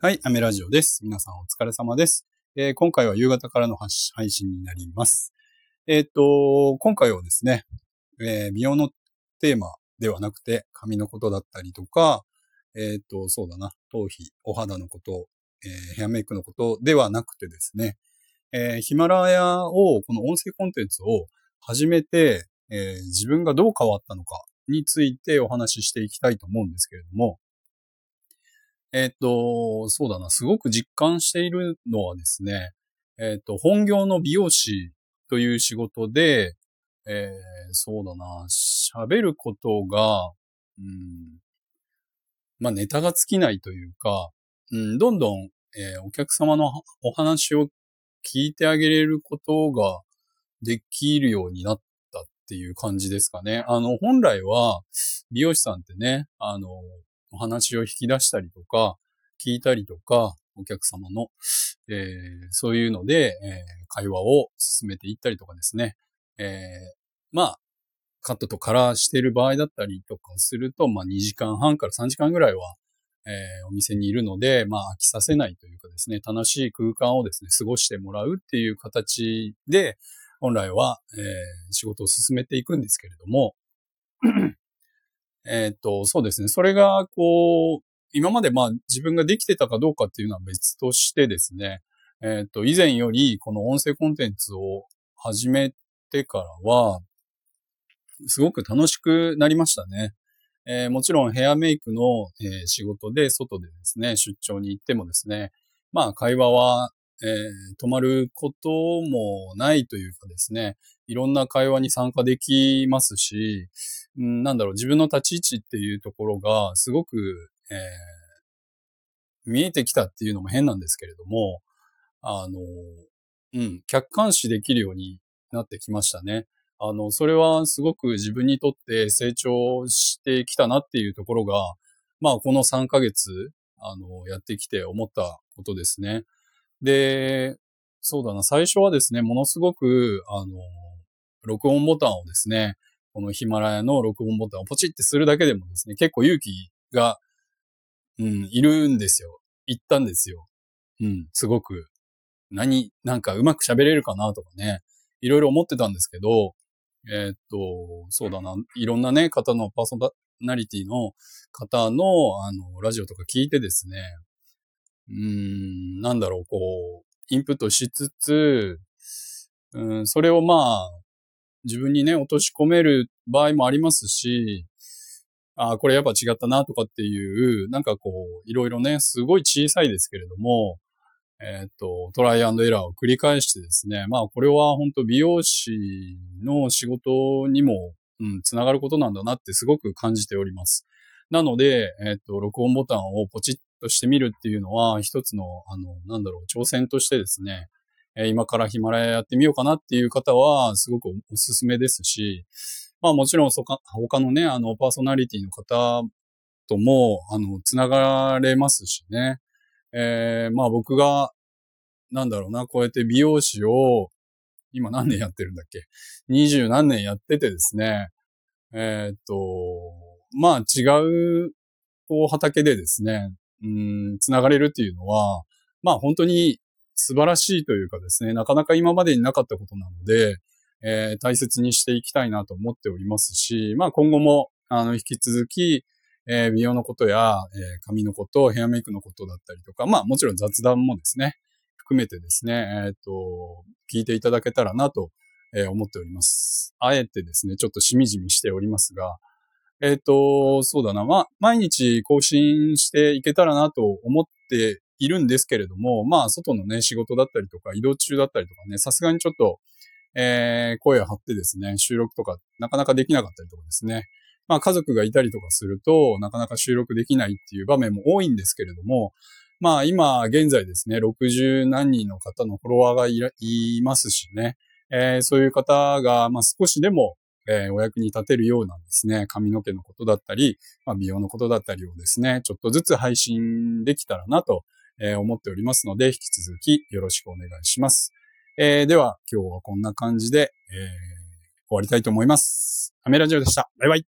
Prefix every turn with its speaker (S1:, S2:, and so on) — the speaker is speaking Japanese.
S1: はい、アメラジオです。皆さんお疲れ様です。えー、今回は夕方からの配信になります。えっ、と、今回はですね、えー、美容のテーマではなくて、髪のことだったりとか、えっ、と、そうだな、頭皮、お肌のこと、えー、ヘアメイクのことではなくてですね、えー、ヒマラヤを、この音声コンテンツを始めて、えー、自分がどう変わったのかについてお話ししていきたいと思うんですけれども、えっ、と、そうだな、すごく実感しているのはですね、えっ、と、本業の美容師という仕事で、えー、そうだな、喋ることが、うん、まあ、ネタが尽きないというか、うん、どんどん、えー、お客様のお話を聞いてあげれることができるようになったっていう感じですかね。あの、本来は、美容師さんってね、あの、お話を引き出したりとか、聞いたりとか、お客様の、えー、そういうので、えー、会話を進めていったりとかですね。えー、まあ、カットとカラーしてる場合だったりとかすると、まあ2時間半から3時間ぐらいは、えー、お店にいるので、まあ飽きさせないというかですね、楽しい空間をですね、過ごしてもらうっていう形で、本来は、えー、仕事を進めていくんですけれども、えっ、と、そうですね。それが、こう、今までまあ自分ができてたかどうかっていうのは別としてですね、えっ、と、以前よりこの音声コンテンツを始めてからは、すごく楽しくなりましたね。えー、もちろんヘアメイクの、えー、仕事で外でですね、出張に行ってもですね、まあ会話は、えー、止まることもないというかですね、いろんな会話に参加できますし、ん、なんだろう、自分の立ち位置っていうところが、すごく、えー、見えてきたっていうのも変なんですけれども、あの、うん、客観視できるようになってきましたね。あの、それはすごく自分にとって成長してきたなっていうところが、まあ、この3ヶ月、あの、やってきて思ったことですね。で、そうだな、最初はですね、ものすごく、あの、録音ボタンをですね、このヒマラヤの録音ボタンをポチってするだけでもですね、結構勇気が、うん、いるんですよ。言ったんですよ。うん、すごく。何、なんかうまく喋れるかなとかね、いろいろ思ってたんですけど、えー、っと、そうだな、いろんなね、方のパーソナリティの方の、あの、ラジオとか聞いてですね、うん、なんだろう、こう、インプットしつつ、うん、それをまあ、自分にね、落とし込める場合もありますし、ああ、これやっぱ違ったなとかっていう、なんかこう、いろいろね、すごい小さいですけれども、えっ、と、トライアンドエラーを繰り返してですね、まあこれは本当美容師の仕事にも、うん、つながることなんだなってすごく感じております。なので、えっ、と、録音ボタンをポチッとしてみるっていうのは、一つの、あの、なんだろう、挑戦としてですね、え今からヒマラヤやってみようかなっていう方は、すごくおすすめですし、まあもちろんそか、他のね、あの、パーソナリティの方とも、あの、つながれますしね。えー、まあ僕が、なんだろうな、こうやって美容師を、今何年やってるんだっけ？二十何年やっててですね、えー、っと、まあ違う、こう畑でですね、うん、つながれるっていうのは、まあ本当に素晴らしいというかですね、なかなか今までになかったことなので、えー、大切にしていきたいなと思っておりますし、まあ今後も、あの、引き続き、えー、美容のことや、えー、髪のこと、ヘアメイクのことだったりとか、まあもちろん雑談もですね、含めてですね、えっ、と、聞いていただけたらなと、え思っております。あえてですね、ちょっとしみじみしておりますが、えっ、と、そうだな、まあ、毎日更新していけたらなと思っているんですけれども、まあ、外のね、仕事だったりとか、移動中だったりとかね、さすがにちょっと、えー、声を張ってですね、収録とかなかなかできなかったりとかですね。まあ、家族がいたりとかすると、なかなか収録できないっていう場面も多いんですけれども、まあ、今、現在ですね、60何人の方のフォロワーがいいますしね、えー、そういう方が、まあ、少しでも、えー、お役に立てるようなですね、髪の毛のことだったり、まあ、美容のことだったりをですね、ちょっとずつ配信できたらなとえー、思っておりますので、引き続きよろしくお願いします。えー、では、今日はこんな感じで、え、終わりたいと思います。アメラジオでした。バイバイ。